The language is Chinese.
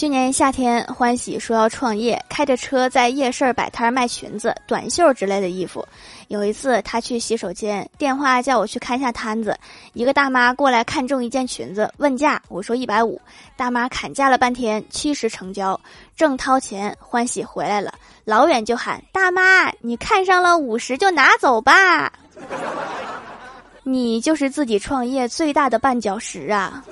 去年夏天欢喜说要创业开着车在夜市摆摊卖裙子短袖之类的衣服。有一次他去洗手间电话叫我去看一下摊子一个大妈过来看中一件裙子问价我说一百五大妈砍价了半天七十成交。正掏钱欢喜回来了老远就喊大妈你看上了五十就拿走吧。你就是自己创业最大的绊脚石啊。